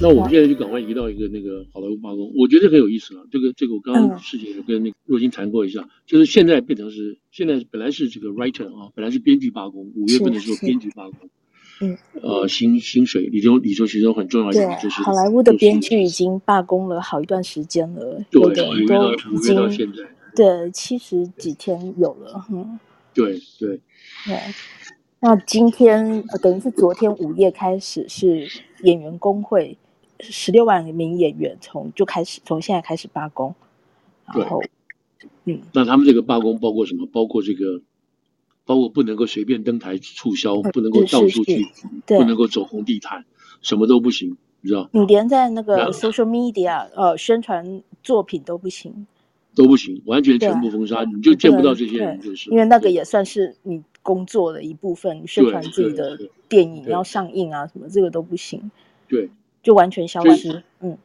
那我们现在就赶快移到一个那个好莱坞罢工，我觉得很有意思了。这个这个我刚刚事情有跟那个若金谈过一下，嗯、就是现在变成是现在本来是这个 writer 啊，本来是编剧罢工，五月份的时候编剧罢工，嗯，呃薪薪水里头里头其中很重要一点就是好莱坞的编剧已经罢工了好一段时间了，对，有的五月到五月到现在，对七十几天有了，嗯，对对对。那今天呃，等于是昨天午夜开始是演员工会十六万名演员从就开始从现在开始罢工，然后嗯，那他们这个罢工包括什么？包括这个，包括不能够随便登台促销，不能够到处去，不能够走红地毯，什么都不行，你知道？你连在那个 social media 呃宣传作品都不行，都不行，完全全部封杀，你就见不到这些人，就是因为那个也算是你。工作的一部分，宣传自己的电影要上映啊，什么这个都不行，对，就完全消失。嗯，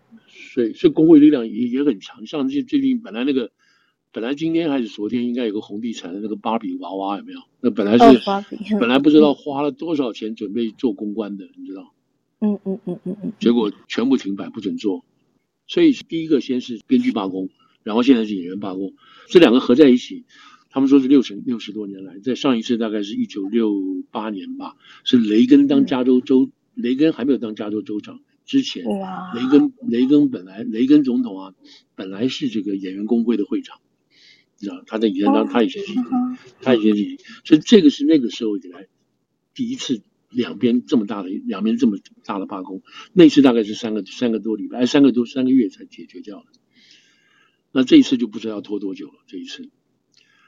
所以，所以工会力量也也很强。像最最近本来那个，本来今天还是昨天应该有个红地产的那个芭比娃娃有没有？那本来是本来不知道花了多少钱准备做公关的，你知道？嗯嗯嗯嗯嗯。结果全部停摆，不准做。所以第一个先是编剧罢工，然后现在是演员罢工，这两个合在一起。他们说是六十六十多年来，在上一次大概是一九六八年吧，是雷根当加州州，雷根还没有当加州州长之前，雷根雷根本来雷根总统啊，本来是这个演员工会的会长，你知道他在以前当他以前是，他以前是，所以这个是那个时候以来第一次两边这么大的两边这么大的罢工，那次大概是三个三个多礼拜，三个多三个月才解决掉的，那这一次就不知道要拖多久了，这一次。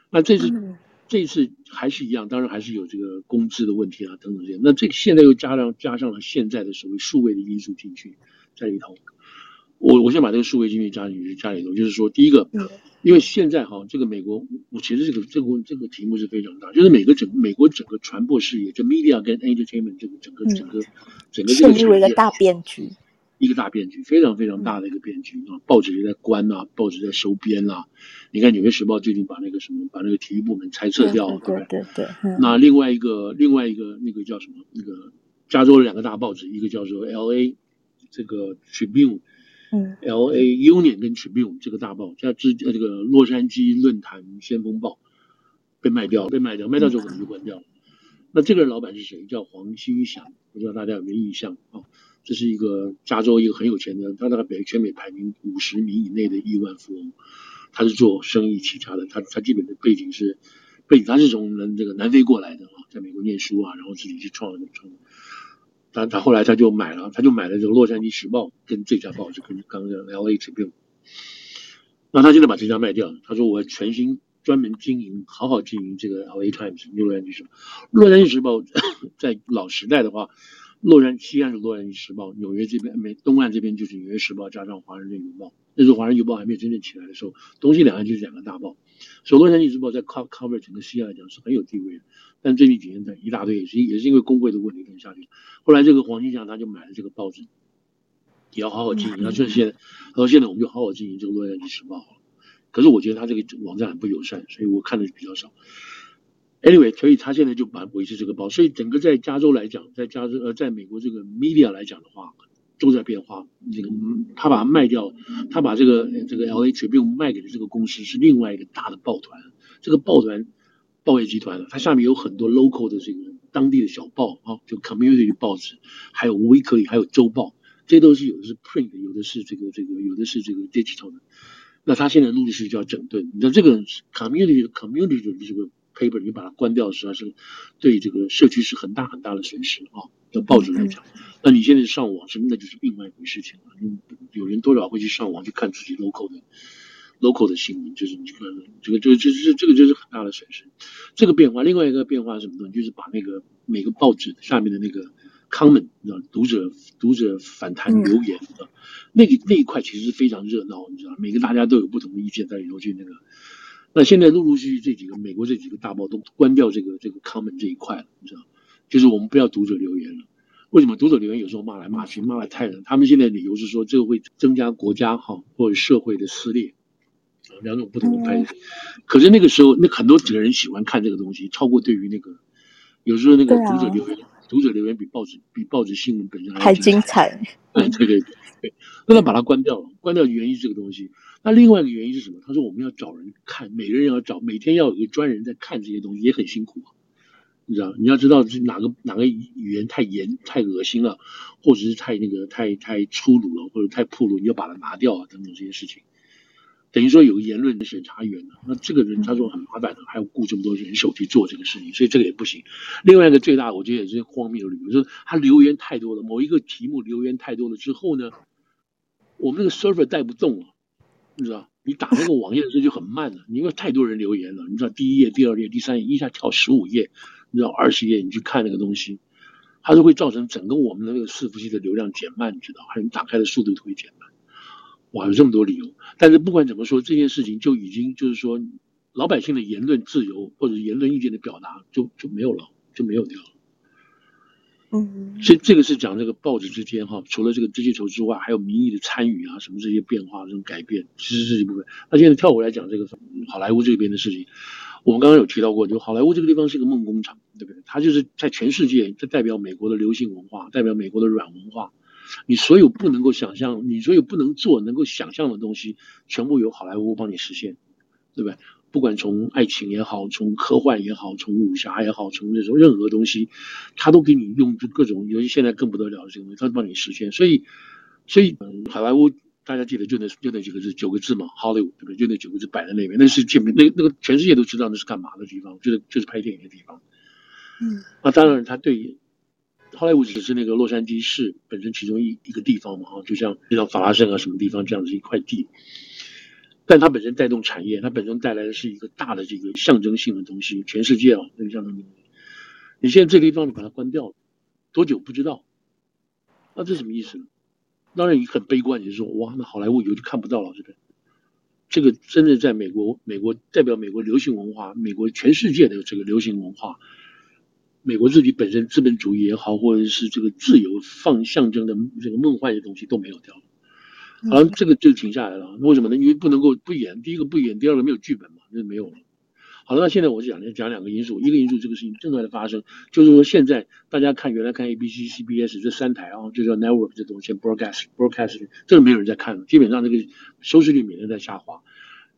那这次，这一次还是一样，当然还是有这个工资的问题啊，等等这些。那这个现在又加上加上了现在的所谓数位的因素进去在里头。我我先把这个数位进去加进去加里头，就是说，第一个，因为现在哈，这个美国，我其实这个这个这个题目是非常大，就是每个整美国整个传播事业，就 media 跟 entertainment 这个整个整个整个这个成为了大变局。一个大变局，非常非常大的一个变局啊！报纸也在关啊，报纸在收编啊。你看《纽约时报》最近把那个什么，把那个体育部门裁撤掉了，对对对。那另外一个，另外一个那个叫什么？那个加州的两个大报纸，一个叫做 L.A. 这个 Tribune，嗯，L.A. Union 跟 Tribune 这个大报，加之呃这个洛杉矶论坛先锋报被卖掉，被卖掉，卖掉之后可能就关掉了。那这个人老板是谁？叫黄欣祥，不知道大家有没有印象啊？这是一个加州一个很有钱的，他大概北全美排名五十名以内的亿万富翁，他是做生意起家的，他他基本的背景是背景，他是从南这个南非过来的啊，在美国念书啊，然后自己去创了创，他他后来他就买了，他就买了这个洛杉矶时报跟这家报纸跟刚刚的 L A Tribune，那他现在把这家卖掉了，他说我全新专门经营，好好经营这个 L A Times 洛杉矶时报，洛杉矶时报 在老时代的话。洛杉西岸是洛杉矶时报，纽约这边美东岸这边就是纽约时报加上华盛顿邮报。那时候华盛顿邮报还没有真正起来的时候，东西两岸就是两个大报。所以洛杉矶时报在 cover 整个西岸来讲是很有地位的。但最近几年的一大堆也是也是因为工会的问题跟下去。后来这个黄金祥他就买了这个报纸，也要好好经营。他说现在，他说现在我们就好好经营这个洛杉矶时报好了。可是我觉得他这个网站很不友善，所以我看的比较少。Anyway，所以他现在就把维持这个报，所以整个在加州来讲，在加州呃，在美国这个 media 来讲的话，都在变化。这个他把它卖掉，他把这个这个 LA Tribune 卖给了这个公司是另外一个大的报团。这个报团报业集团，它下面有很多 local 的这个当地的小报啊，就 community 报纸，还有 weekly，还有周报，这都是有的是 print，有的是这个这个，有的是这个 digital 的。那他现在录的是叫整顿。你知道这个 community community 的这个。Paper 你把它关掉，实际上是对这个社区是很大很大的损失啊。的报纸来讲，那你现在上网，什么那就是另外一回事情了。有人多少会去上网去看自己 local 的 local 的新闻，就是你看这个，这个，这这这个，就是很大的损失。这个变化，另外一个变化是什么东西？就是把那个每个报纸下面的那个 comment，你知道，读者读者反弹留言，嗯、那个那一块其实是非常热闹，你知道，每个大家都有不同的意见在里头去那个。那现在陆陆续续这几个美国这几个大报都关掉这个这个 comment 这一块了，你知道，就是我们不要读者留言了。为什么读者留言有时候骂来骂去，骂来太人？他们现在理由是说这个会增加国家哈或者社会的撕裂，两种不同的派。可是那个时候，那很多几个人喜欢看这个东西，超过对于那个有时候那个读者留言，读者留言比报纸比报纸新闻本身还精彩。对对对对，那他把它关掉了，关掉原因是这个东西。那另外一个原因是什么？他说我们要找人看，每个人要找，每天要有一个专人在看这些东西，也很辛苦啊。你知道，你要知道是哪个哪个语言太严太恶心了，或者是太那个太太粗鲁了，或者太暴露，你要把它拿掉啊，等等这些事情。等于说有个言论的审查员呢，那这个人他说很麻烦的，还要雇这么多人手去做这个事情，所以这个也不行。另外一个最大，我觉得也是荒谬的理由，就是他留言太多了，某一个题目留言太多了之后呢，我们那个 server 带不动了，你知道。你打那个网页的时候就很慢了，因为太多人留言了。你知道第一页、第二页、第三页一下跳十五页，你知道二十页，你去看那个东西，它是会造成整个我们的那个伺服器的流量减慢，你知道，还有你打开的速度都会减慢。哇，有这么多理由。但是不管怎么说，这件事情就已经就是说，老百姓的言论自由或者言论意见的表达就就没有了，就没有掉了。嗯，所以这个是讲这个报纸之间哈，除了这个这些球之外，还有民意的参与啊，什么这些变化、这种改变，其实是一部分。那现在跳过来讲这个好莱坞这边的事情，我们刚刚有提到过，就好莱坞这个地方是一个梦工厂，对不对？它就是在全世界，它代表美国的流行文化，代表美国的软文化。你所有不能够想象，你所有不能做、能够想象的东西，全部由好莱坞帮你实现，对不对？不管从爱情也好，从科幻也好，从武侠也好，从那种任何东西，他都给你用各种，尤其现在更不得了的这个东西，他都帮你实现。所以，所以，嗯，好莱坞大家记得就那就那几个字，九个字嘛，Hollywood 对不对？就那九个字摆在那边，那是见面那那个全世界都知道那是干嘛的地方，就是就是拍电影的地方。嗯，那当然，他对 Hollywood 只是那个洛杉矶市本身其中一一个地方嘛，哈，就像就像法拉盛啊什么地方这样子一块地。但它本身带动产业，它本身带来的是一个大的这个象征性的东西，全世界啊，那个象征性。你现在这个地方把它关掉了，多久不知道？那这什么意思呢？当然你很悲观，你就说哇，那好莱坞以后就看不到了，这个这个真的在美国，美国代表美国流行文化，美国全世界的这个流行文化，美国自己本身资本主义也好，或者是这个自由放象征的这个梦幻的东西都没有掉了。好像，这个就停下来了。为什么呢？因为不能够不演，第一个不演，第二个没有剧本嘛，那就没有了。好了，那现在我就讲讲两个因素，一个因素这个事情正在发生，就是说现在大家看原来看 ABC、CBS 这三台啊，就叫 network 这东西，broadcast broadcast 这个没有人在看了，基本上这个收视率每天在下滑。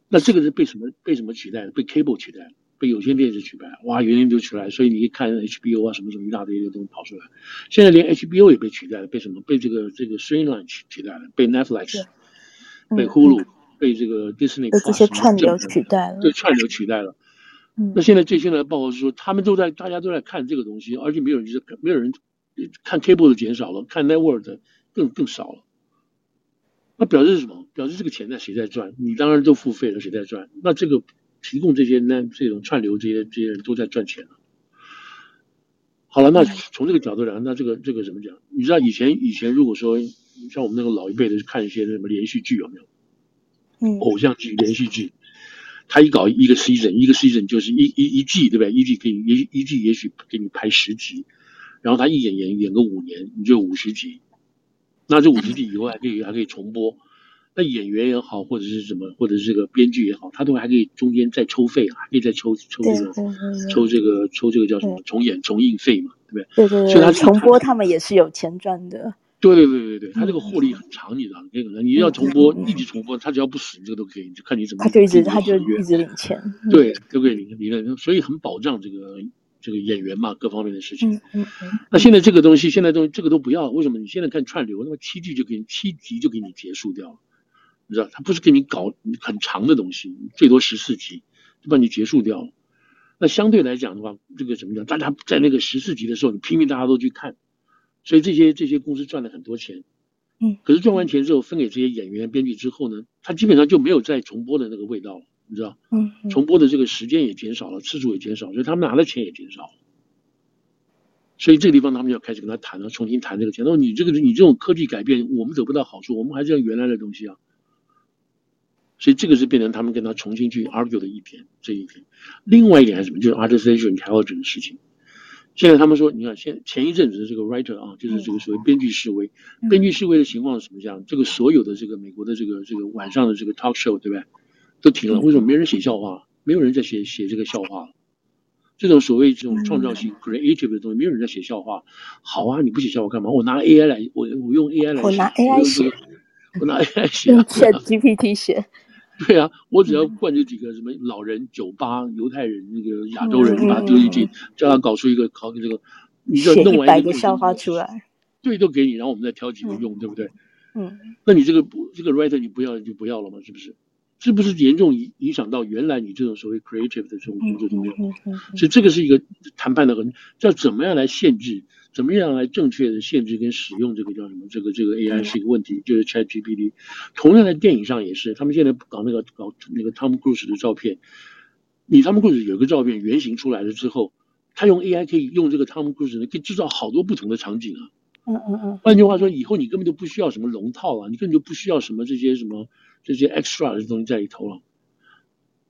那这个是被什么被什么取代？被 cable 取代了。被有线电视取代，哇，原因就出来，所以你一看 HBO 啊，什么什么一大堆的东西跑出来。现在连 HBO 也被取代了，被什么？被这个这个 Streamline 取取代了，被 Netflix、嗯、被 Hulu、嗯、被这个 Disney 被这些串流取代了，对，串流取代了。嗯、那现在最新的报告是说，他们都在，大家都在看这个东西，而且没有人就是没有人看 Cable 的减少了，看 Network 的更更少了。那表示什么？表示这个钱在谁在赚？你当然都付费了，谁在赚？那这个。提供这些那这种串流这些这些人都在赚钱了。好了，那从这个角度讲，那这个这个怎么讲？你知道以前以前如果说像我们那个老一辈的看一些什么连续剧有没有？嗯，偶像剧连续剧，他一搞一个 season 一个 season 就是一一一季对不对？一季可以一一季也许给你拍十集，然后他一演演演个五年，你就五十集。那这五十集以后还可以还可以重播。那演员也好，或者是什么，或者是这个编剧也好，他都还可以中间再抽费，还可以再抽抽这个抽这个抽这个叫什么重演重映费嘛，对不对？对对对。所以他重播他们也是有钱赚的。对对对对对，他这个获利很长，你知道吗？这个你要重播，一直重播，他只要不死，你这个都可以，就看你怎么。他就一直他就一直领钱。对，都可以领领，所以很保障这个这个演员嘛，各方面的事情。嗯嗯嗯。那现在这个东西，现在都这个都不要，为什么？你现在看串流，那么七季就给你七集就给你结束掉了。你知道，他不是给你搞很长的东西，最多十四集就把你结束掉了。那相对来讲的话，这个怎么讲？大家在那个十四集的时候，你拼命大家都去看，所以这些这些公司赚了很多钱。嗯。可是赚完钱之后，分给这些演员、编剧之后呢，他基本上就没有再重播的那个味道了，你知道？嗯。重播的这个时间也减少了，次数也减少，所以他们拿的钱也减少。所以这个地方他们要开始跟他谈了，重新谈这个钱。那么你这个你这种科技改变，我们得不到好处，我们还是要原来的东西啊。所以这个是变成他们跟他重新去 argue 的一点，这一点。另外一点还是什么？就是 artificial intelligence 的事情。现在他们说，你看，现前一阵子的这个 writer 啊，就是这个所谓编剧示威，编剧示威的情况是什么样？这个所有的这个美国的这个这个晚上的这个 talk show，对不对？都停了。为什么没人写笑话？没有人在写写这个笑话了。这种所谓这种创造性 creative 的东西，没有人在写笑话。好啊，你不写笑话干嘛？我拿 AI 来，我我用 AI 来写，我拿 AI 写，我拿 AI 写，用 ChatGPT 写。对啊，我只要灌这几个什么老人、酒吧、犹太人、那个亚洲人，把它丢进去，叫他搞出一个考这个，你就弄完一个笑话出来，对，都给你，然后我们再挑几个用，对不对？嗯，那你这个不这个 writer 你不要就不要了嘛？是不是？是不是严重影影响到原来你这种所谓 creative 的这种工作中间？所以这个是一个谈判的很，叫怎么样来限制，怎么样来正确的限制跟使用这个叫什么？这个这个 AI 是一个问题，就是 ChatGPT。同样在电影上也是，他们现在搞那个搞那个 Tom Cruise 的照片，你 Tom Cruise 有个照片原型出来了之后，他用 AI 可以用这个 Tom Cruise 可以制造好多不同的场景啊。嗯嗯嗯。换句话说，以后你根本就不需要什么龙套啊，你根本就不需要什么这些什么。这些 extra 的东西在里头了，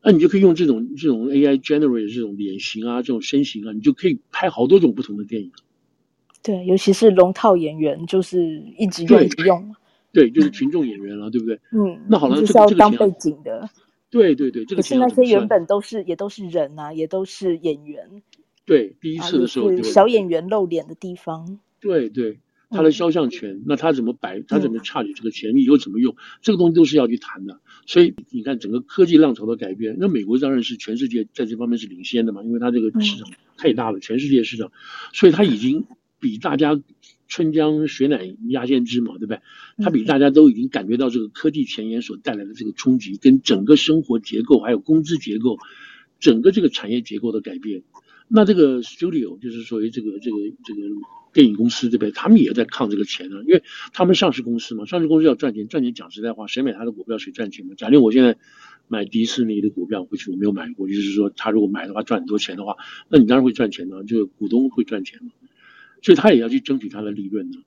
那你就可以用这种这种 AI generate 的这种脸型啊，这种身形啊，你就可以拍好多种不同的电影。对，尤其是龙套演员，就是一直用一直用。对，就是群众演员了，嗯、对不对？嗯。那好了，就是要当背景的。对对对，这个。可是那些原本都是也都是人啊，也都是演员。对，第一次的时候，是小演员露脸的地方。对对。他的肖像权，那他怎么摆？他怎么差你这个钱？你以后怎么用？这个东西都是要去谈的。所以你看，整个科技浪潮的改变，那美国当然是全世界在这方面是领先的嘛，因为它这个市场太大了，全世界市场，所以它已经比大家春江水暖鸭先知嘛，对不对？它比大家都已经感觉到这个科技前沿所带来的这个冲击，跟整个生活结构还有工资结构，整个这个产业结构的改变。那这个 studio 就是属于这个这个这个电影公司对不对？他们也在抗这个钱呢，因为他们上市公司嘛，上市公司要赚钱，赚钱讲实在话，谁买他的股票谁赚钱嘛。假定我现在买迪士尼的股票，回去我没有买过，就是说他如果买的话赚很多钱的话，那你当然会赚钱呢，就是股东会赚钱嘛，所以他也要去争取他的利润呢。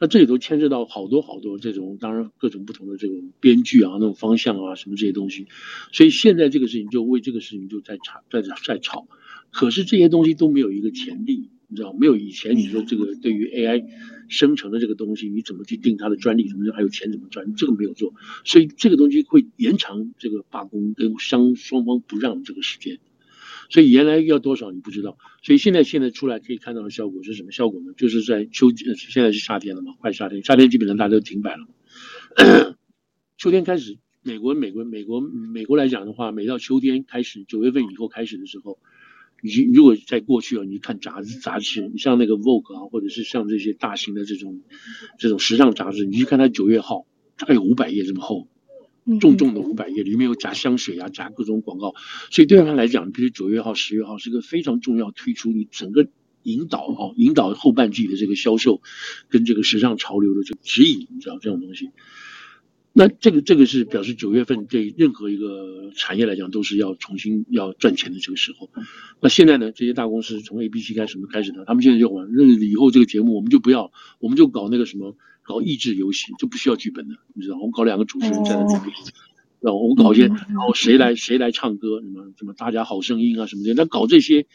那这里头牵涉到好多好多这种，当然各种不同的这种编剧啊，那种方向啊，什么这些东西，所以现在这个事情就为这个事情就在吵，在在吵。可是这些东西都没有一个潜力，你知道没有以前你说这个对于 AI 生成的这个东西，你怎么去定它的专利，什么还有钱怎么赚，这个没有做，所以这个东西会延长这个罢工跟双双方不让这个时间。所以原来要多少你不知道，所以现在现在出来可以看到的效果是什么效果呢？就是在秋现在是夏天了嘛，快夏天，夏天基本上大家都停摆了。秋天开始，美国美国美国美国来讲的话，每到秋天开始，九月份以后开始的时候。你如果在过去啊，你看杂志杂志，你像那个 Vogue 啊，或者是像这些大型的这种这种时尚杂志，你去看它九月号，大概有五百页这么厚，重重的五百页，里面有夹香水啊，夹各种广告，所以对他来讲，比如九月号、十月号是个非常重要推出你整个引导啊，引导后半季的这个销售跟这个时尚潮流的这个指引，你知道这种东西。那这个这个是表示九月份对任何一个产业来讲都是要重新要赚钱的这个时候。那现在呢，这些大公司从 ABC 开始什么开始呢？他们现在就玩，那以后这个节目我们就不要，我们就搞那个什么，搞益智游戏，就不需要剧本的，你知道？我们搞两个主持人站在那里，然后我们搞一些，然后谁来谁来唱歌，什么什么大家好声音啊什么的，那搞这些。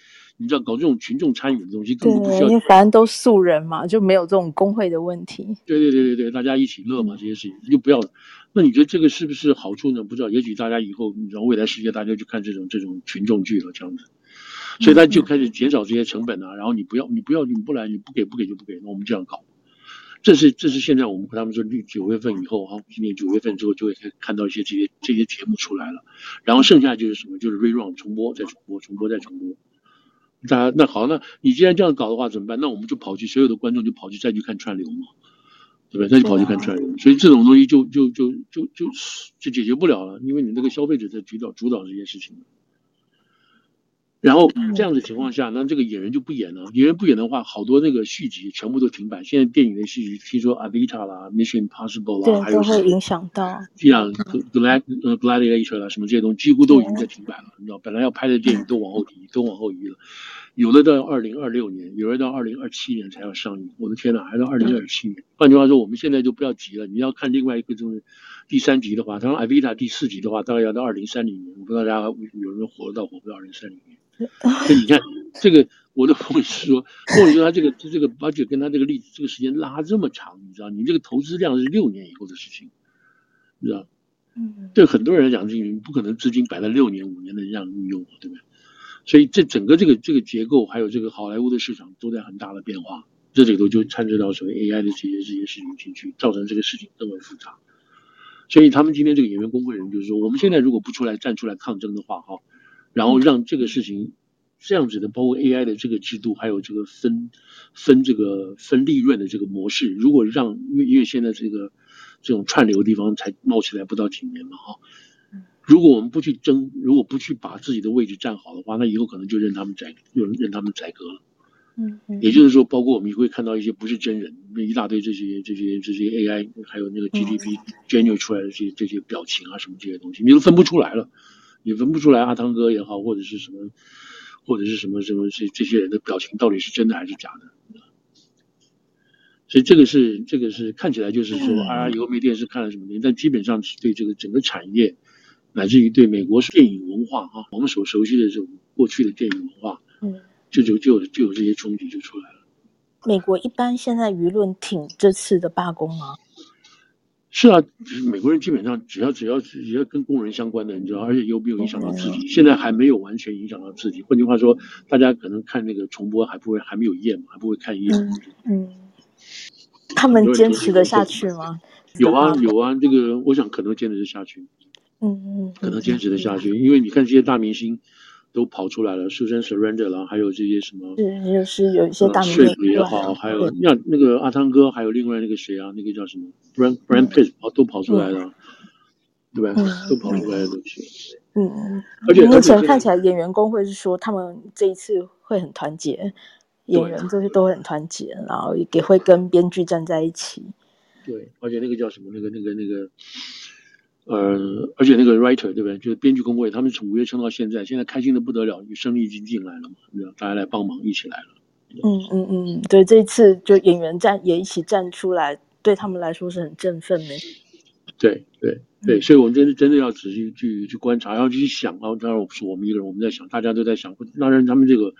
你知道搞这种群众参与的东西，根本不需要。因为反正都素人嘛，就没有这种工会的问题。对对对对对，大家一起乐嘛，这些事情就不要了。那你觉得这个是不是好处呢？不知道，也许大家以后，你知道未来世界大家就看这种这种群众剧了，这样子。所以他就开始减少这些成本啊，然后你不要你不要你不来你不给不给就不给，那我们这样搞。这是这是现在我们和他们说，九月份以后哈，今年九月份之后就会看到一些这些这些节目出来了，然后剩下就是什么，就是 rerun 重播再重播重播再重播。大家那好，那你既然这样搞的话怎么办？那我们就跑去，所有的观众就跑去再去看串流嘛，对不对？再去跑去看串流，所以这种东西就就就就就就解决不了了，因为你那个消费者在主导主导这件事情。然后这样的情况下，那这个演员就不演了。演员不演的话，好多那个续集全部都停摆。现在电影的续集，听说《Avita》啦，《Mission Impossible》啦，还有都会影响到。这样，《Glad 呃 Gladiator》啦，什么这些东西几乎都已经在停摆了。你知道，本来要拍的电影都往后移，都往后移了。有的到二零二六年，有的到二零二七年才要上映。我的天哪，还到二零二七年。换句话说，我们现在就不要急了。你要看另外一个就是第三集的话，他说《Alita》第四集的话，大概要到二零三零年。我不知道大家有人活得到活不到二零三零年。所以你看，这个我的朋友说，或者说他这个这个 budget 跟他这个例子，这个时间拉这么长，你知道，你这个投资量是六年以后的事情，你知道？嗯，对很多人来讲，这个不可能资金摆在六年五年的这样运用，对不对？所以这整个这个这个结构，还有这个好莱坞的市场都在很大的变化，这里头就掺杂到所谓 AI 的这些这些事情进去，造成这个事情更为复杂。所以他们今天这个演员工会人就是说，我们现在如果不出来站出来抗争的话，哈，然后让这个事情这样子的，包括 AI 的这个制度，还有这个分分这个分利润的这个模式，如果让因为因为现在这个这种串流的地方才冒起来不到几年嘛，哈。如果我们不去争，如果不去把自己的位置站好的话，那以后可能就任他们宰，就任他们宰割了。嗯嗯。也就是说，包括我们也会看到一些不是真人，那一大堆这些这些这些 AI，还有那个 GDP generate 出来的这些这些表情啊什么这些东西，你都分不出来了，你分不出来阿汤哥也好，或者是什么，或者是什么什么这这些人的表情到底是真的还是假的。所以这个是这个是看起来就是说啊，以后没电视看了什么的，但基本上是对这个整个产业。乃至于对美国电影文化啊，我们所熟悉的这种过去的电影文化，嗯，就就就有就有这些冲击就出来了。美国一般现在舆论挺这次的罢工吗？是啊，就是美国人基本上只要只要只要跟工人相关的，你知道，而且又没有影响到自己，现在还没有完全影响到自己。换句话说，大家可能看那个重播还不会还没有厌嘛，还不会看厌。嗯，嗯，他们坚持得下去吗？有啊有啊，这个我想可能坚持得下去。嗯嗯，可能坚持得下去，因为你看这些大明星都跑出来了，Susan Surrender 啦，还有这些什么，是就是有一些大明星也好，还有那那个阿汤哥，还有另外那个谁啊，那个叫什么，Brad Brad Pitt 都跑出来了，对吧？都跑出来的东西。嗯嗯，而且目前看起来演员工会是说他们这一次会很团结，演员这些都会很团结，然后也会跟编剧站在一起。对，而且那个叫什么，那个那个那个。呃，而且那个 writer 对不对？就是编剧工会，他们从五月撑到现在，现在开心的不得了，胜利已经进来了嘛，大家来帮忙，一起来了。嗯嗯嗯，对，这一次就演员站也一起站出来，对他们来说是很振奋的。对对对，所以我们真的真的要仔细去去观察，然后去想，然后当然我不是我们一个人，我们在想，大家都在想，当然他们这个。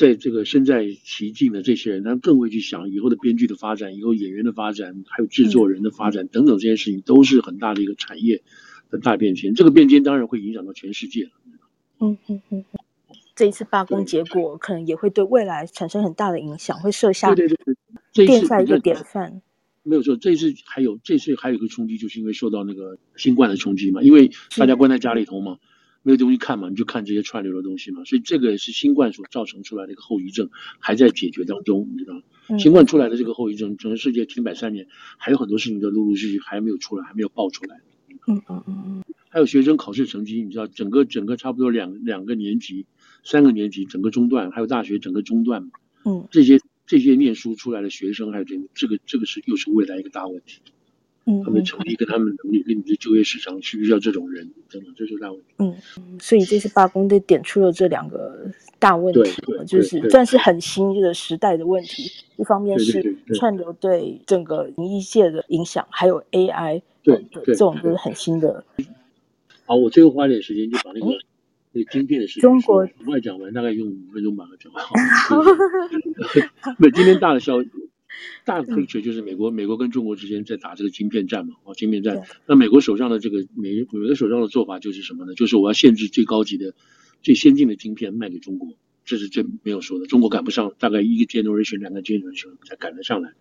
在这个身在其境的这些人，他更会去想以后的编剧的发展，以后演员的发展，还有制作人的发展等等这些事情，都是很大的一个产业的大变迁。这个变迁当然会影响到全世界。嗯嗯嗯，这一次罢工结果可能也会对未来产生很大的影响，会设下对对对，奠下一个典范。没有错，这次还有这次还有一个冲击，就是因为受到那个新冠的冲击嘛，因为大家关在家里头嘛。没有东西看嘛，你就看这些串流的东西嘛，所以这个是新冠所造成出来的一个后遗症，还在解决当中，你知道吗？嗯、新冠出来的这个后遗症，整个世界停摆三年，还有很多事情都陆陆续续还没有出来，还没有爆出来。嗯嗯嗯嗯。还有学生考试成绩，你知道，整个整个差不多两两个年级、三个年级整个中断，还有大学整个中断。嗯。这些这些念书出来的学生，还有这个这个这个是又是未来一个大问题。他们的成绩跟他们能力跟你的就业市场需不需要这种人等等，这是大问题。嗯，所以这次罢工就点出了这两个大问题，就是算是很新的时代的问题。一方面是串流对整个影艺界的影响，还有 AI，对对，这种都是很新的。好，我最后花点时间就把那个那个晶片的事情，中国很快讲完，大概用五分钟把它讲完。好，那 今天大的消息。大的 picture 就是美国，美国跟中国之间在打这个晶片战嘛，哦，晶片战。那美国手上的这个美，美国手上的做法就是什么呢？就是我要限制最高级的、最先进的晶片卖给中国，这是最没有说的。中国赶不上，大概一个 generation、两个 generation 才赶得上来。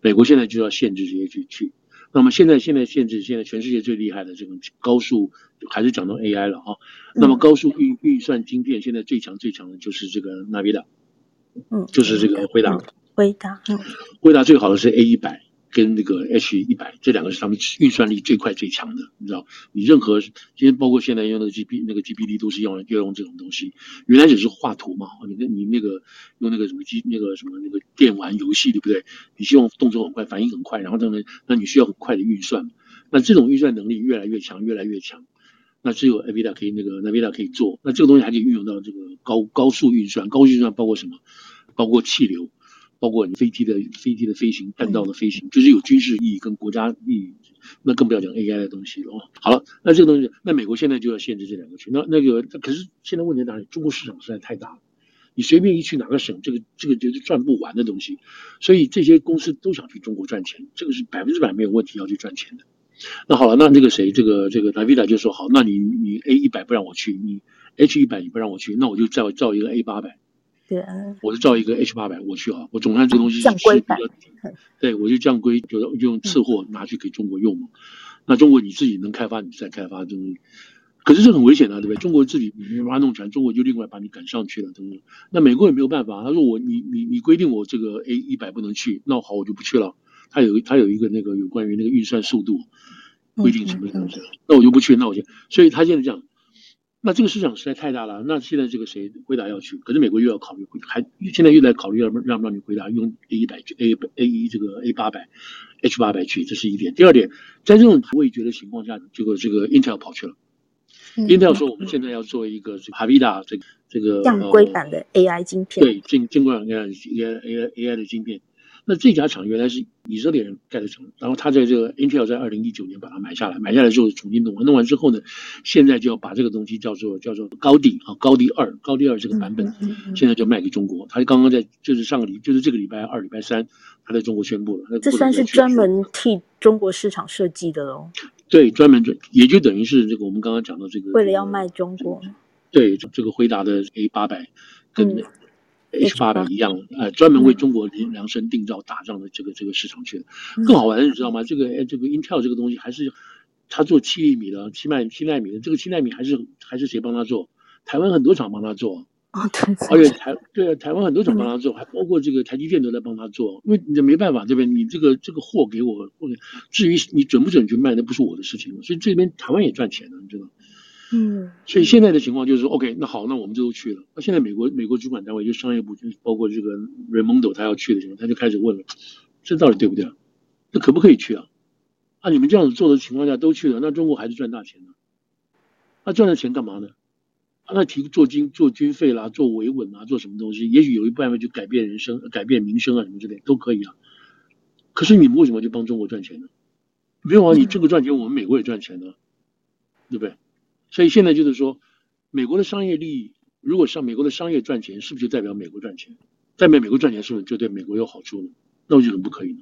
美国现在就要限制这些去去。那么现在现在限制，现在全世界最厉害的这种高速，还是讲到 AI 了哈。那么高速运运算晶片，现在最强最强的就是这个 NVIDIA，嗯，就是这个辉达。辉达，嗯，辉达最好的是 A 一百跟那个 H 一百，这两个是他们运算力最快最强的，你知道？你任何今天包括现在用那个 G P 那个 G P D 都是用要用这种东西。原来只是画图嘛，你那你那个用那个什么机那个什么那个电玩游戏对不对？你希望动作很快，反应很快，然后当然，那你需要很快的运算。那这种运算能力越来越强，越来越强。那只有 NVIDIA 可以那个 NVIDIA 可以做。那这个东西还可以运用到这个高高速运算，高速运算包括什么？包括气流。包括你飞机的飞机的飞行、弹道的飞行，就是有军事意义跟国家意义，那更不要讲 AI 的东西了。好了，那这个东西，那美国现在就要限制这两个区。那那个，可是现在问题在哪里？中国市场实在太大了，你随便一去哪个省，这个这个就是赚不完的东西。所以这些公司都想去中国赚钱，这个是百分之百没有问题要去赚钱的。那好了，那这个谁，这个这个 Nvidia 就说好，那你你 A 一百不让我去，你 H 一百你不让我去，那我就造造一个 A 八百。对，我就造一个 H 八百，我去啊，我总算这东西是比较低，对，我就降规，就就用次货拿去给中国用嘛。那中国你自己能开发，你再开发东西，可是这很危险啊，对不对？中国自己没办法弄全，中国就另外把你赶上去了，对不对？那美国也没有办法，他说我你你你规定我这个 A 一百不能去，那好，我就不去了。他有他有一个那个有关于那个运算速度规定什么东西，那我就不去，那我就，所以他现在这样。那这个市场实在太大了。那现在这个谁回答要去？可是美国又要考虑，还现在又在考虑要让不让你回答用 A 一百去 A A 一这个 A 八百 H 八百去，这是一点。第二点，在这种味觉的情况下，结果这个 Intel 跑去了。嗯、Intel 说我们现在要做一个 Havida 这个这个降规版的 AI 晶片，对，降降规版 AI AI AI 的晶片。那这家厂原来是以色列人盖的厂，然后他在这个 Intel 在二零一九年把它买下来，买下来之后重新弄完，弄完之后呢，现在就要把这个东西叫做叫做高地啊，高地二，高地二这个版本，现在就卖给中国。他刚刚在就是上个礼就是这个礼拜二、礼拜三，他在中国宣布了。这算是专门替中国市场设计的喽？对，专门准也就等于是这个我们刚刚讲到这个，为了要卖中国。对，这个回答的 A 八百跟。嗯 H 八的一样，呃，专门为中国量身定造打仗的这个这个市场去的。更好玩的，你知道吗？这个哎，这个 Intel 这个东西还是他做七厘米的，七纳七纳米的。这个七纳米还是还是谁帮他做？台湾很多厂帮他做。哦，对。而且台对啊，台湾很多厂帮他做，还包括这个台积电都在帮他做。因为你没办法，这边你这个这个货给我，或者至于你准不准去卖，那不是我的事情。所以这边台湾也赚钱的，你知道。嗯，所以现在的情况就是说，OK，那好，那我们就都去了。那现在美国美国主管单位就商业部，就包括这个 Raimondo 他要去的情况，他就开始问了，这到底对不对？那可不可以去啊？啊，你们这样子做的情况下都去了，那中国还是赚大钱呢？那赚了钱干嘛呢？啊，那提做军做军费啦，做维稳啊，做什么东西？也许有一部分就改变人生、改变民生啊什么之类都可以啊。可是你们为什么就帮中国赚钱呢？没有啊，你这个赚钱，我们美国也赚钱呢，对不对？所以现在就是说，美国的商业利益，如果像美国的商业赚钱，是不是就代表美国赚钱？代表美国赚钱是不是就对美国有好处呢？那我觉得不可以呢。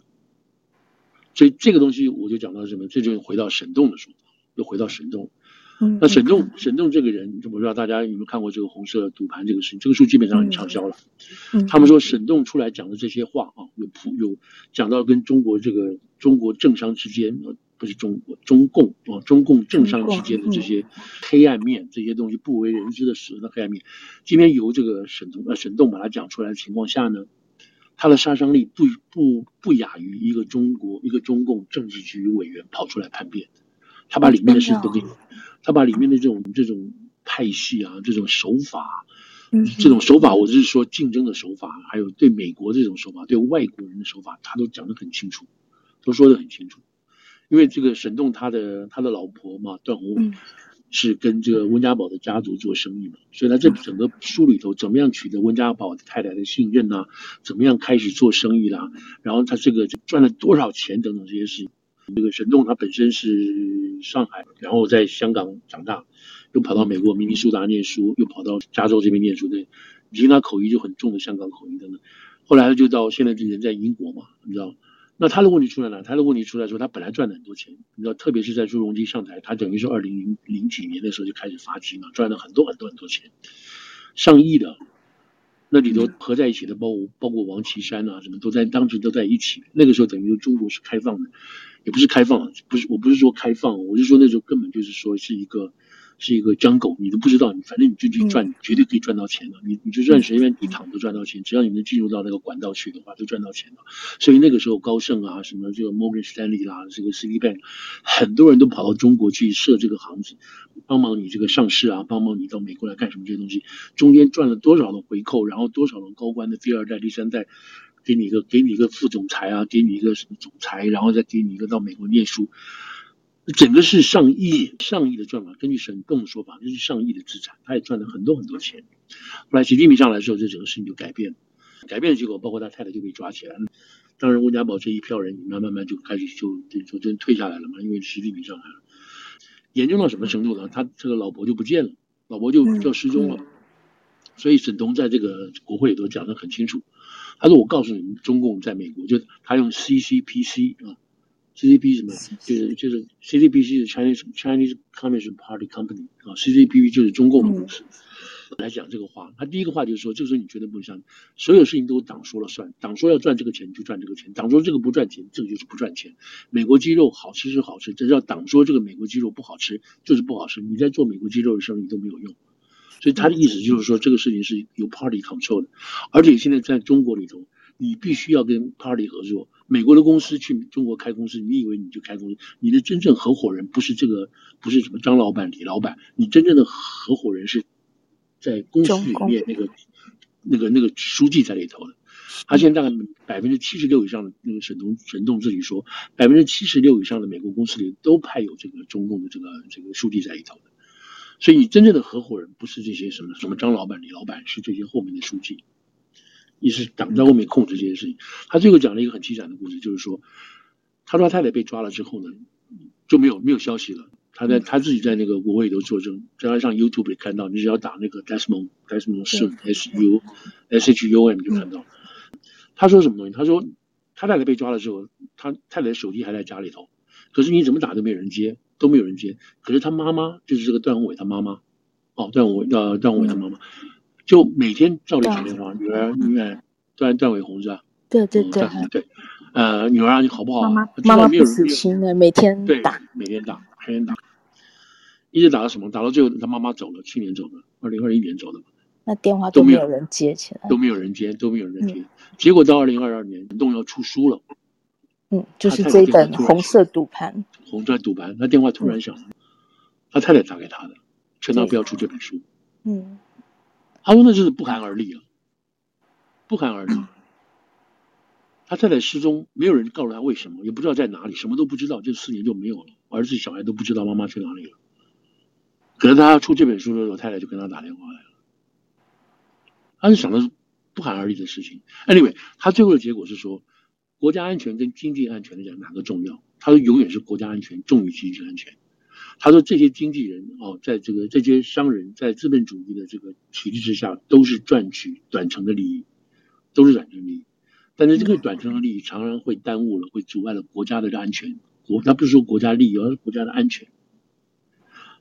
所以这个东西我就讲到什么，这就回到沈栋的说法，又回到沈栋。那沈栋，沈栋这个人，我不知道大家有没有看过这个红色赌盘这个事情？这个书基本上很畅销了。他们说沈栋出来讲的这些话啊，有铺有讲到跟中国这个中国政商之间。不是中国中共啊，中共政商之间的这些黑暗面，这些东西不为人知的死的黑暗面，今天由这个沈栋呃沈栋把它讲出来的情况下呢，他的杀伤力不不不亚于一个中国一个中共政治局委员跑出来叛变，他把里面的事都给你，他把里面的这种这种派系啊，这种手法，这种手法，我就是说竞争的手法，还有对美国这种手法，对外国人的手法，他都讲得很清楚，都说得很清楚。因为这个沈栋他的他的老婆嘛，段宏伟是跟这个温家宝的家族做生意嘛，所以他这整个书里头怎么样取得温家宝的太太的信任呐、啊，怎么样开始做生意啦，然后他这个赚了多少钱等等这些事情。这个沈栋他本身是上海，然后在香港长大，又跑到美国明尼苏达念书，又跑到加州这边念书，对，你听他口音就很重的香港口音等等。后来他就到现在这人在英国嘛，你知道。那他的问题出来了，他的问题出来说，他本来赚了很多钱，你知道，特别是在朱镕基上台，他等于是二零零零几年的时候就开始发迹嘛，赚了很多很多很多钱，上亿的，那里头合在一起的，包括包括王岐山啊什么，都在当时都在一起。那个时候等于中国是开放的，也不是开放，不是，我不是说开放，我是说那时候根本就是说是一个。是一个 jungle，你都不知道，你反正你就去赚，绝对可以赚到钱的。你你就算随便一躺都赚到钱，只要你能进入到那个管道去的话，都赚到钱的。所以那个时候，高盛啊，什么这个 Morgan Stanley 啦，这个 Citibank，很多人都跑到中国去设这个行子，帮忙你这个上市啊，帮忙你到美国来干什么这些东西，中间赚了多少的回扣，然后多少的高官的第二代、第三代，给你一个给你一个副总裁啊，给你一个什么总裁，然后再给你一个到美国念书。整个是上亿、上亿的赚法，根据沈栋的说法，就是上亿的资产，他也赚了很多很多钱。后来习近平上来的时候，这整个事情就改变了，改变的结果，包括他太太就被抓起来了。当然，温家宝这一票人，慢慢慢就开始就就就真退下来了嘛，因为习近平上来了。严重到什么程度呢？他这个老婆就不见了，老婆就就失踪了。所以沈东在这个国会里头讲得很清楚，他说：“我告诉你们，中共在美国，就他用 CCPC 啊。” CCP 什么？就是就是 CCP 是 Chinese Chinese Communist Party Company 啊，CCP 就是中共的公司。来讲这个话，他第一个话就是说，这个时候你绝对不能相信，所有事情都党说了算，党说要赚这个钱就赚这个钱，党说这个不赚钱，这个就是不赚钱。美国鸡肉好吃是好吃，这叫党说这个美国鸡肉不好吃就是不好吃，你在做美国鸡肉的生意都没有用。所以他的意思就是说，这个事情是由 party control 的，而且现在在中国里头，你必须要跟 party 合作。美国的公司去中国开公司，你以为你就开公司？你的真正合伙人不是这个，不是什么张老板、李老板，你真正的合伙人是。在公司里面，那个、那个、那个书记在里头的，他现在大概百分之七十六以上的那个沈东沈东自己说，百分之七十六以上的美国公司里都派有这个中共的这个这个书记在里头的，所以你真正的合伙人不是这些什么什么张老板、李老板，是这些后面的书记，也是挡在后面控制这些事情。他最后讲了一个很凄惨的故事，就是说，他说他太太被抓了之后呢，就没有没有消息了。他在他自己在那个国会里头作证，在他上 YouTube 里看到，你只要打那个 Desmond Desmond S U S H U M 就看到。他说什么东西？他说他太太被抓了之后，他太太的手机还在家里头，可是你怎么打都没有人接，都没有人接。可是他妈妈就是这个段宏伟他妈妈，哦，段宏伟呃段宏伟他妈妈，就每天照例打电话，女儿永远段段伟红是吧？对对对对，呃，女儿你好不好？妈妈妈妈不死心的，每天打，每天打，每天打。一直打到什么？打到最后，他妈妈走了，去年走的，二零二一年走的。那电话都没有人接起来，都没有人接，都没有人接。嗯、结果到二零二二年，动要出书了。嗯，就是这一本《红色赌盘》。红色赌盘，他电话突然响了，嗯、他太太打给他的，劝他不要出这本书。嗯，他说那就是不寒而栗啊，不寒而栗。嗯、他太太失踪，没有人告诉他为什么，也不知道在哪里，什么都不知道，这四年就没有了，儿子小孩都不知道妈妈去哪里了。可是他出这本书的时候，太太就跟他打电话来了。他是想的是不寒而栗的事情。Anyway，他最后的结果是说，国家安全跟经济安全来讲哪个重要？他说永远是国家安全重于经济安全。他说这些经纪人哦，在这个这些商人，在资本主义的这个体制之下，都是赚取短程的利益，都是短程利益。但是这个短程的利益常常会耽误了，会阻碍了国家的安全。国，他不是说国家利益，而是国家的安全。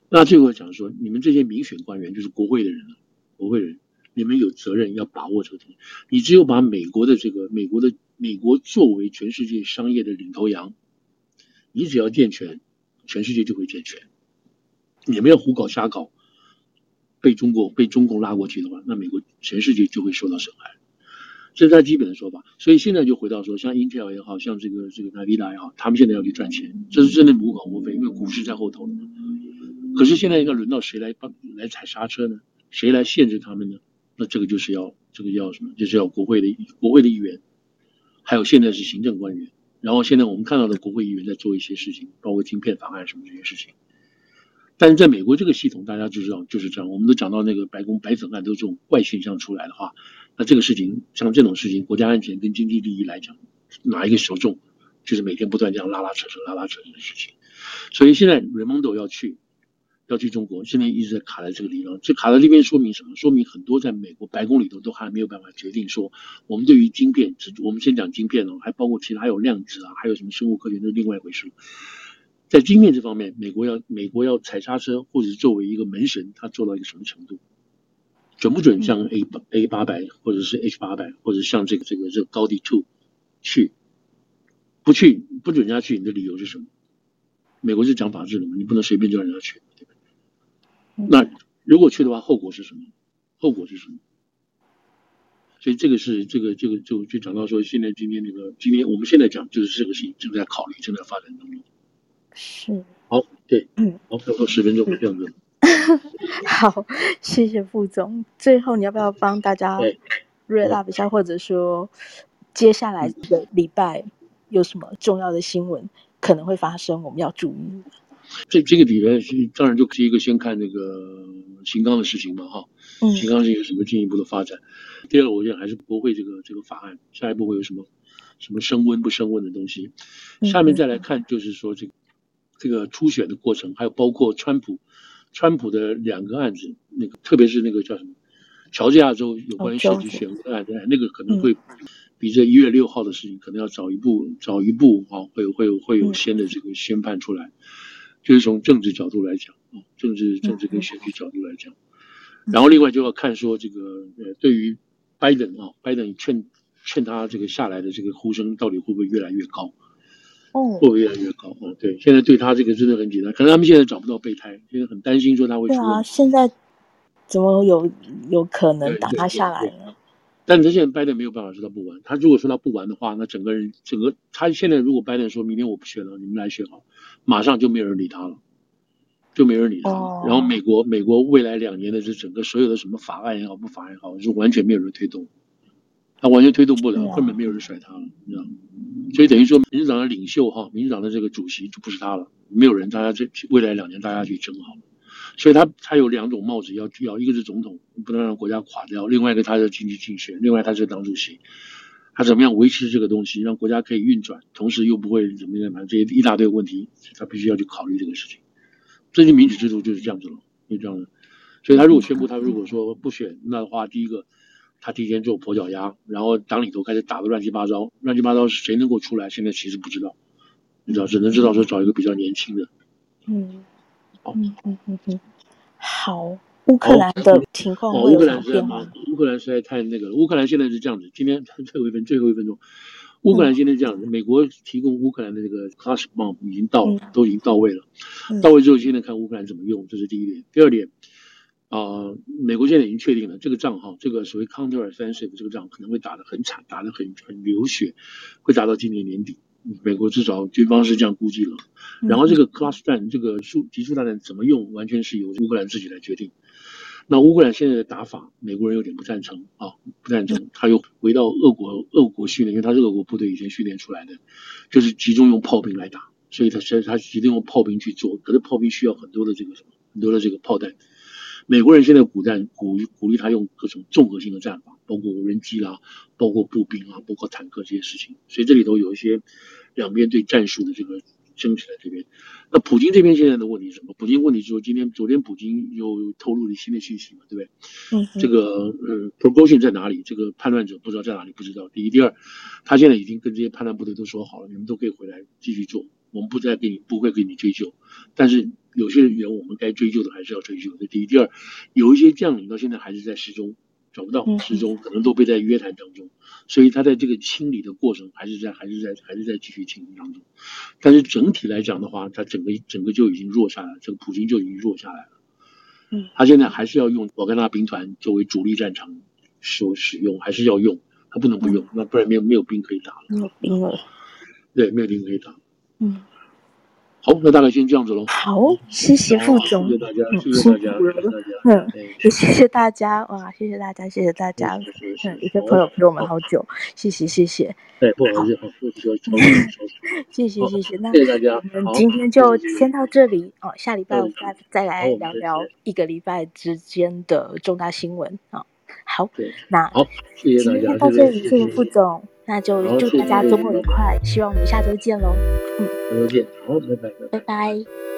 那最后讲说，你们这些民选官员就是国会的人了，国会人，你们有责任要把握这个东西。你只有把美国的这个美国的美国作为全世界商业的领头羊，你只要健全，全世界就会健全。你们要胡搞瞎搞，被中国被中共拉过去的话，那美国全世界就会受到损害。这是他基本的说法。所以现在就回到说，像 Intel 也好，像这个这个 Nvidia 也好，他们现在要去赚钱，这是真的无可厚非，因为股市在后头。可是现在应该轮到谁来帮来踩刹车呢？谁来限制他们呢？那这个就是要这个要什么？就是要国会的国会的议员，还有现在是行政官员。然后现在我们看到的国会议员在做一些事情，包括晶片法案什么这些事情。但是在美国这个系统，大家就知道就是这样。我们都讲到那个白宫白粉案都这种怪现象出来的话，那这个事情像这种事情，国家安全跟经济利益来讲，哪一个首重？就是每天不断这样拉拉扯扯拉拉扯扯的事情。所以现在 Raimondo 要去。要去中国，现在一直在卡在这个地方。这卡在这边说明什么？说明很多在美国白宫里头都还没有办法决定说，我们对于晶片，只我们先讲晶片哦，还包括其他有量子啊，还有什么生物科学，那是另外一回事。在晶片这方面，美国要美国要踩刹车，或者是作为一个门神，他做到一个什么程度？准不准像 A 八 A 八百，或者是 H 八百，或者像这个这个这个高地 Two 去？不去不准人家去，你的理由是什么？美国是讲法治的嘛，你不能随便就让人家去。那如果去的话，后果是什么？后果是什么？所以这个是这个这个就就讲到说，现在今天那个今天我们现在讲就是这个事情正在考虑，正在发展当中。是。好，对，嗯，好，差不多十分钟这样子。好，谢谢副总。最后你要不要帮大家 wrap up 一下，或者说接下来的礼拜有什么重要的新闻可能会发生，我们要注意？这这个里面是当然就第一个先看那个秦刚的事情嘛，哈，秦刚是一个什么进一步的发展？嗯、第二个我觉得还是国会这个这个法案，下一步会有什么什么升温不升温的东西？下面再来看就是说这个这个初选的过程，还有包括川普川普的两个案子，那个特别是那个叫什么乔治亚州有关选务的案子，那个可能会比这一月六号的事情可能要早一步，早一步啊，会会会有先的这个宣判出来，就是从政治角度来讲啊，政治政治跟选举角度来讲，然后另外就要看说这个呃，对于拜登啊，拜登劝劝他这个下来的这个呼声到底会不会越来越高？哦，会不会越来越高啊？对，现在对他这个真的很紧张，可能他们现在找不到备胎，现在很担心说他会出。对啊，现在怎么有有可能打他下来呢？但他现在拜登没有办法说他不玩，他如果说他不玩的话，那整个人整个他现在如果拜登说明天我不选了，你们来选好，马上就没有人理他了，就没人理他。哦、然后美国美国未来两年的这整个所有的什么法案也好不法案也好，是完全没有人推动，他完全推动不了，根本没有人甩他了，你知道吗？所以等于说民主党的领袖哈，民主党的这个主席就不是他了，没有人，大家这未来两年大家去争好了。所以他他有两种帽子要要，一个是总统，不能让国家垮掉；另外一个他是经济竞选，另外他是党主席，他怎么样维持这个东西，让国家可以运转，同时又不会怎么样嘛？这一大堆问题，他必须要去考虑这个事情。最近民主制度就是这样子了，就这样子。所以他如果宣布他如果说不选，那的话，第一个他提前做跛脚鸭，然后党里头开始打得乱七八糟，乱七八糟谁能够出来？现在其实不知道，你知道，只能知道说找一个比较年轻的，嗯。嗯嗯嗯嗯，好，乌克兰的情况会有什么变化？乌克兰实在太那个了。乌克兰现在是这样子，今天最后一分最后一分钟，乌克兰现在这样子，嗯、美国提供乌克兰的这个 cluster bomb 已经到，嗯、都已经到位了。嗯、到位之后，现在看乌克兰怎么用，这是第一点。第二点，啊、呃，美国现在已经确定了这个仗哈，这个所谓 counter offensive 这个仗可能会打得很惨，打得很很流血，会打到今年年底。美国至少军方是这样估计了，然后这个 cluster 弹这个数集束大弹怎么用，完全是由乌克兰自己来决定。那乌克兰现在的打法，美国人有点不赞成啊，不赞成。他又回到俄国，俄国训练，因为他是俄国部队以前训练出来的，就是集中用炮兵来打，所以他所以他集中用炮兵去做，可是炮兵需要很多的这个什么，很多的这个炮弹。美国人现在鼓战鼓鼓励他用各种综合性的战法，包括无人机啦，包括步兵啊，包括坦克这些事情。所以这里头有一些两边对战术的这个争起来这边。那普京这边现在的问题是什么？普京问题是说，今天昨天普京又透露了新的信息嘛，对不对？嗯。这个呃，Prigozhin 在哪里？这个叛乱者不知道在哪里，不知道。第一，第二，他现在已经跟这些叛乱部队都说好了，你们都可以回来继续做，我们不再给你，不会给你追究。但是。有些人我们该追究的还是要追究，这第一。第二，有一些将领到现在还是在失踪，找不到失踪，可能都被在约谈当中，所以他在这个清理的过程还是在还是在还是在继续清理当中。但是整体来讲的话，他整个整个就已经弱下来，这个普京就已经弱下来了。嗯，他现在还是要用瓦格纳兵团作为主力战场所使用，还是要用，他不能不用，那不然没有没有兵可以打了。没有兵了。对，没有兵可以打。嗯。好，那大概先这样子喽。好，谢谢副总，谢谢大家，谢谢大家，谢谢大家，嗯，也谢谢大家，哇，谢谢大家，谢谢大家，嗯，一个朋友陪我们好久，谢谢，谢谢。对，不好意思，好，谢谢，谢谢，谢谢。那谢谢大家，我们今天就先到这里哦，下礼拜我们再再来聊聊一个礼拜之间的重大新闻啊。好，那好，谢谢大家，今天到这里，谢谢副总。那就祝大家周末愉快，希望我们下周见喽。嗯，下周见，好，拜拜，拜拜。